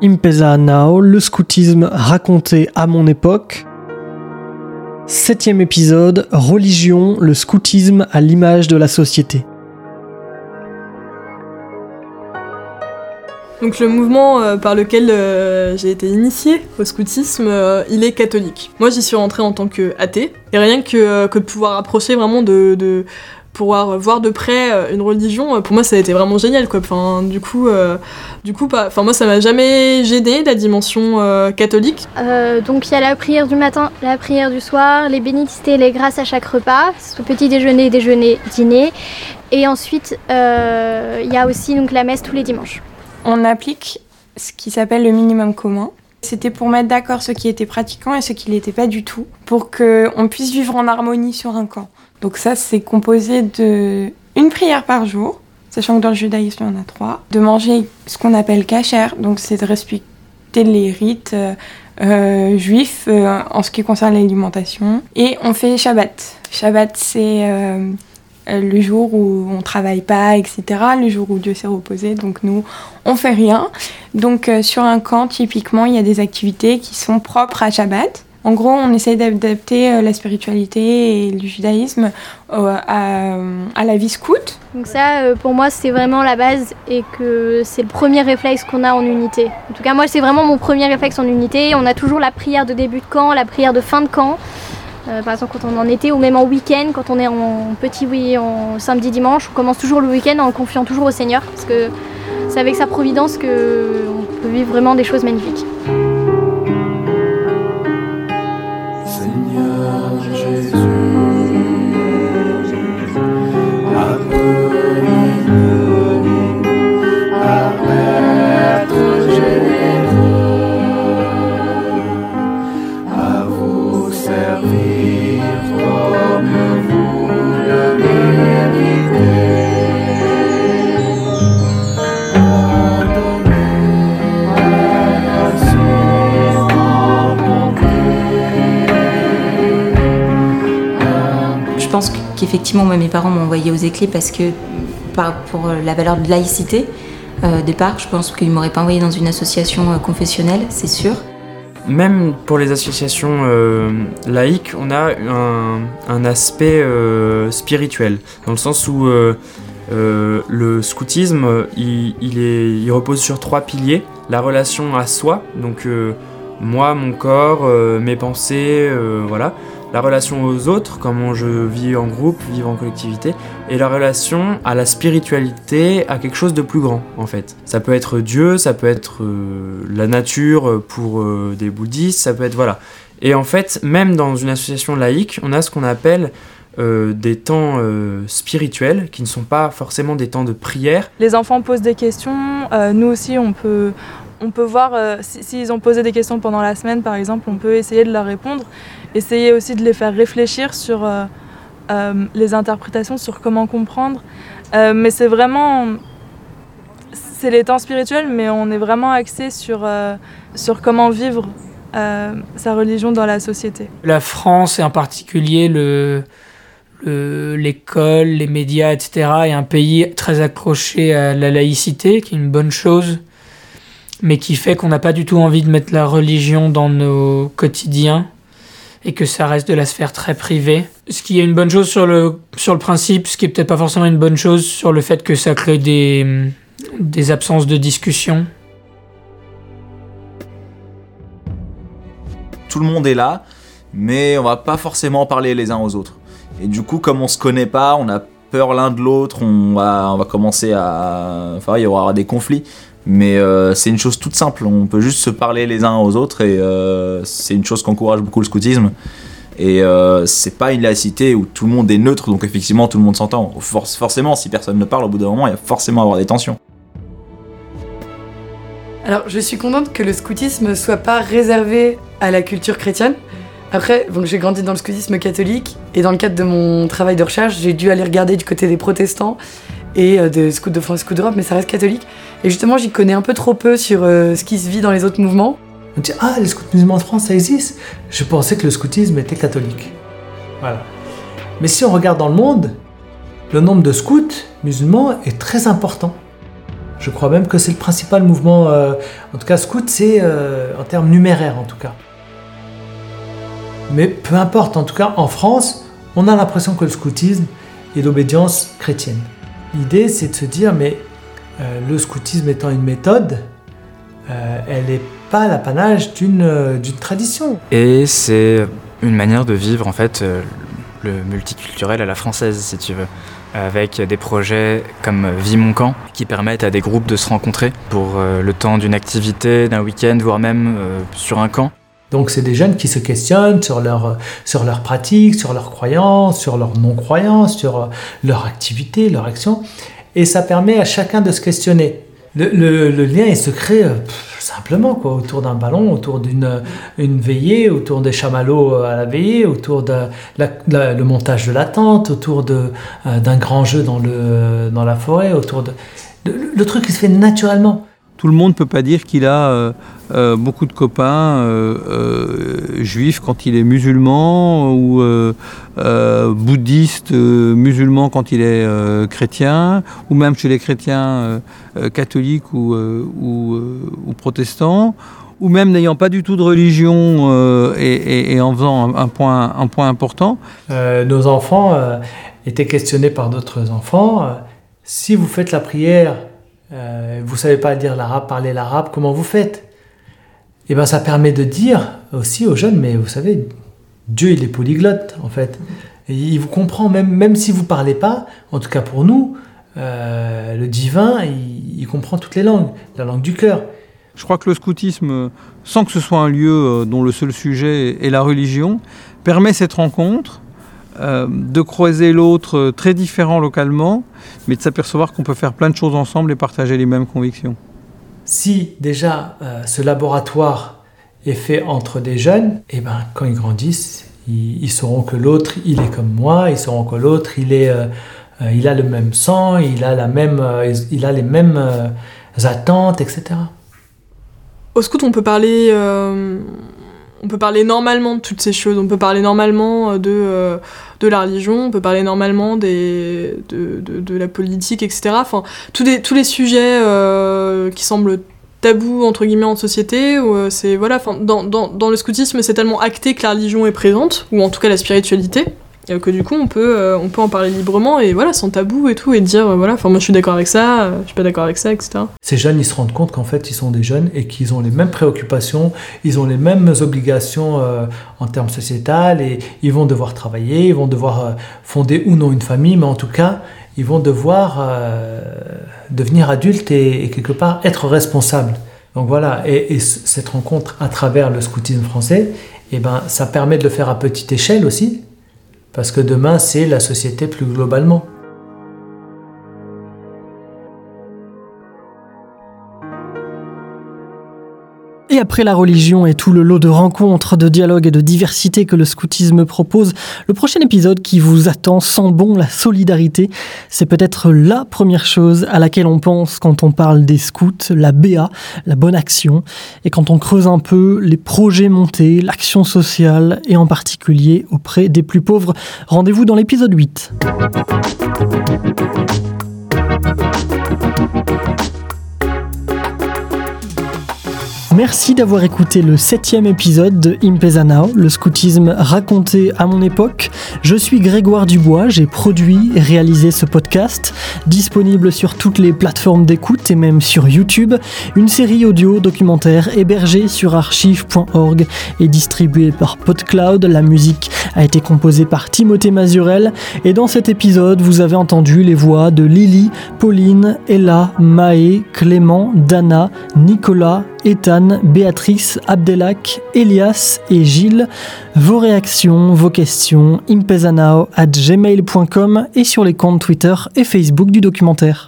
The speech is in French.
Impesa Now, le scoutisme raconté à mon époque. Septième épisode, Religion, le scoutisme à l'image de la société. Donc le mouvement euh, par lequel euh, j'ai été initiée au scoutisme, euh, il est catholique. Moi j'y suis rentrée en tant que athée, et rien que, de pouvoir approcher vraiment de pouvoir voir de près une religion, pour moi ça a été vraiment génial quoi. Enfin, du coup, du coup, pas, enfin moi ça m'a jamais gêné la dimension catholique. donc il y a la prière du matin, la prière du soir, les bénédictés, les grâces à chaque repas, petit déjeuner, déjeuner, dîner, et ensuite il y a aussi donc la messe tous les dimanches on applique ce qui s'appelle le minimum commun. C'était pour mettre d'accord ceux qui étaient pratiquants et ceux qui l'étaient pas du tout, pour qu'on puisse vivre en harmonie sur un camp. Donc ça, c'est composé de une prière par jour, sachant que dans le judaïsme, il y en a trois. De manger ce qu'on appelle kasher, donc c'est de respecter les rites euh, euh, juifs euh, en ce qui concerne l'alimentation. Et on fait Shabbat. Shabbat, c'est le jour où on travaille pas, etc. Le jour où Dieu s'est reposé, donc nous, on fait rien. Donc euh, sur un camp, typiquement, il y a des activités qui sont propres à Shabbat. En gros, on essaye d'adapter euh, la spiritualité et le judaïsme à, la vie scout. Donc ça, pour moi, c'est vraiment la base et que c'est le premier réflexe qu'on a en unité. En tout cas, moi, c'est vraiment mon premier réflexe en unité. On a toujours la prière de début de camp, la prière de fin de camp. Euh, par exemple, quand on en été ou même en week-end, quand on est en petit oui, en samedi, dimanche, on commence toujours le week-end en confiant toujours au Seigneur, parce que c'est avec sa providence qu'on peut vivre vraiment des choses magnifiques. Effectivement, moi, mes parents m'ont envoyé aux éclés parce que, pour la valeur de laïcité, euh, départ, je pense qu'ils ne m'auraient pas envoyé dans une association euh, confessionnelle, c'est sûr. Même pour les associations euh, laïques, on a un, aspect euh, spirituel, dans le sens où le scoutisme, il repose sur trois piliers. La relation à soi, donc moi, mon corps, mes pensées, voilà la relation aux autres, comment je vis en groupe, vivre en collectivité, et la relation à la spiritualité, à quelque chose de plus grand en fait. Ça peut être Dieu, ça peut être euh, la nature pour euh, des bouddhistes, ça peut être voilà. Et en fait, même dans une association laïque, on a ce qu'on appelle euh, des temps spirituels qui ne sont pas forcément des temps de prière. Les enfants posent des questions, nous aussi on peut, on peut voir s'ils ont posé des questions pendant la semaine par exemple, on peut essayer de leur répondre essayer aussi de les faire réfléchir sur euh, euh, les interprétations, sur comment comprendre. Euh, mais c'est vraiment... C'est les temps spirituels, mais on est vraiment axé sur, sur comment vivre sa religion dans la société. La France et en particulier le, l'école, les médias, etc., est un pays très accroché à la laïcité, qui est une bonne chose, mais qui fait qu'on n'a pas du tout envie de mettre la religion dans nos quotidiens et que ça reste de la sphère très privée. Ce qui est une bonne chose sur le, sur le principe, ce qui est peut-être pas forcément une bonne chose sur le fait que ça crée des, des absences de discussion. Tout le monde est là, mais on va pas forcément parler les uns aux autres. Et du coup, comme on se connaît pas, on a peur l'un de l'autre, on va, on va commencer à. Enfin, il y aura des conflits. Mais euh, c'est une chose toute simple, on peut juste se parler les uns aux autres et euh, c'est une chose qu'encourage beaucoup le scoutisme. Et euh, c'est pas une laïcité où tout le monde est neutre, donc effectivement tout le monde s'entend. forcément, si personne ne parle, au bout d'un moment, il y a forcément avoir des tensions. Alors, je suis contente que le scoutisme soit pas réservé à la culture chrétienne. Après, j'ai grandi dans le scoutisme catholique et dans le cadre de mon travail de recherche, j'ai dû aller regarder du côté des protestants et de Scout de France, Scout d'Europe, mais ça reste catholique. Et justement, j'y connais un peu trop peu sur euh, ce qui se vit dans les autres mouvements. On dit Ah, les scouts musulmans de France, ça existe Je pensais que le scoutisme était catholique. Voilà. Mais si on regarde dans le monde, le nombre de scouts musulmans est très important. Je crois même que c'est le principal mouvement, euh, en tout cas scout, c'est euh, en termes numéraires en tout cas. Mais peu importe, en tout cas en France, on a l'impression que le scoutisme est d'obédience chrétienne. L'idée c'est de se dire, mais euh, le scoutisme étant une méthode, elle n'est pas l'apanage d'une tradition. Et c'est une manière de vivre en fait le multiculturel à la française si tu veux avec des projets comme Vie mon camp qui permettent à des groupes de se rencontrer pour euh, le temps d'une activité, d'un week-end, voire même euh, sur un camp. Donc c'est des jeunes qui se questionnent sur leur, sur leur pratique, sur leurs croyances, sur leurs non-croyances, sur leur activité, leur action. Et ça permet à chacun de se questionner. Le, lien est se crée euh, simplement quoi, autour d'un ballon, autour d'une une veillée, autour des chamallows à la veillée, autour de le montage de la tente, autour euh, d'un grand jeu dans, le, dans la forêt, autour de... le truc qui se fait naturellement. Tout le monde ne peut pas dire qu'il a euh, euh, beaucoup de copains euh, juifs quand il est musulman ou bouddhiste musulman quand il est chrétien, ou même chez les chrétiens catholiques ou, ou, protestants, ou même n'ayant pas du tout de religion et, en faisant un, point, un point important. nos enfants étaient questionnés par d'autres enfants. si vous faites la prière euh, vous savez pas dire l'arabe, parler l'arabe, comment vous faites? Et eh bien ça permet de dire aussi aux jeunes, mais vous savez, Dieu il est polyglotte en fait. il vous comprend même, même si vous parlez pas, en tout cas pour nous, euh, le divin, il, comprend toutes les langues, la langue du cœur. Je crois que le scoutisme, sans que ce soit un lieu euh, dont le seul sujet est la religion, permet cette rencontre, euh, de croiser l'autre très différent localement, mais de s'apercevoir qu'on peut faire plein de choses ensemble et partager les mêmes convictions. Si déjà euh, ce laboratoire est fait entre des jeunes, et eh ben, quand ils grandissent, ils, sauront que l'autre, il est comme moi, ils sauront que l'autre, il, est, euh, il a le même sang, il a, la même, il a les mêmes attentes, etc. Au scout, on peut parler on peut parler normalement de toutes ces choses, on peut parler normalement euh, de, euh, de la religion, on peut parler normalement de, de, la politique, etc. Enfin, tous les, tous les sujets euh, qui semblent tabous entre guillemets en société c'est voilà. Enfin dans, dans, le scoutisme c'est tellement acté que la religion est présente ou en tout cas la spiritualité que du coup on peut, euh, on peut en parler librement et voilà, sans tabou et tout, et dire euh, voilà, enfin moi je suis d'accord avec ça, je suis pas d'accord avec ça, etc. Ces jeunes ils se rendent compte qu'en fait ils sont des jeunes et qu'ils ont les mêmes préoccupations, ils ont les mêmes obligations en termes sociétals et ils vont devoir travailler, ils vont devoir fonder ou non une famille, mais en tout cas ils vont devoir devenir adultes et, quelque part être responsables. Donc voilà, et, cette rencontre à travers le scoutisme français, eh ben, ça permet de le faire à petite échelle aussi, parce que demain, c'est la société plus globalement. Et après la religion et tout le lot de rencontres, de dialogues et de diversité que le scoutisme propose, le prochain épisode qui vous attend sent bon la solidarité. C'est peut-être la première chose à laquelle on pense quand on parle des scouts, la BA, la bonne action. Et quand on creuse un peu les projets montés, l'action sociale et en particulier auprès des plus pauvres. Rendez-vous dans l'épisode 8. Merci d'avoir écouté le septième épisode de Impezanao, le scoutisme raconté à mon époque. Je suis Grégoire Dubois, j'ai produit et réalisé ce podcast, disponible sur toutes les plateformes d'écoute et même sur YouTube. Une série audio documentaire hébergée sur archive.org et distribuée par PodCloud. La musique a été composée par Timothée Mazurel et dans cet épisode, vous avez entendu les voix de Lily, Pauline, Ella, Maë, Clément, Dana, Nicolas, Ethan, Béatrice, Abdelak, Elias et Gilles. Vos réactions, vos questions, impezanao at gmail.com et sur les comptes Twitter et Facebook du documentaire.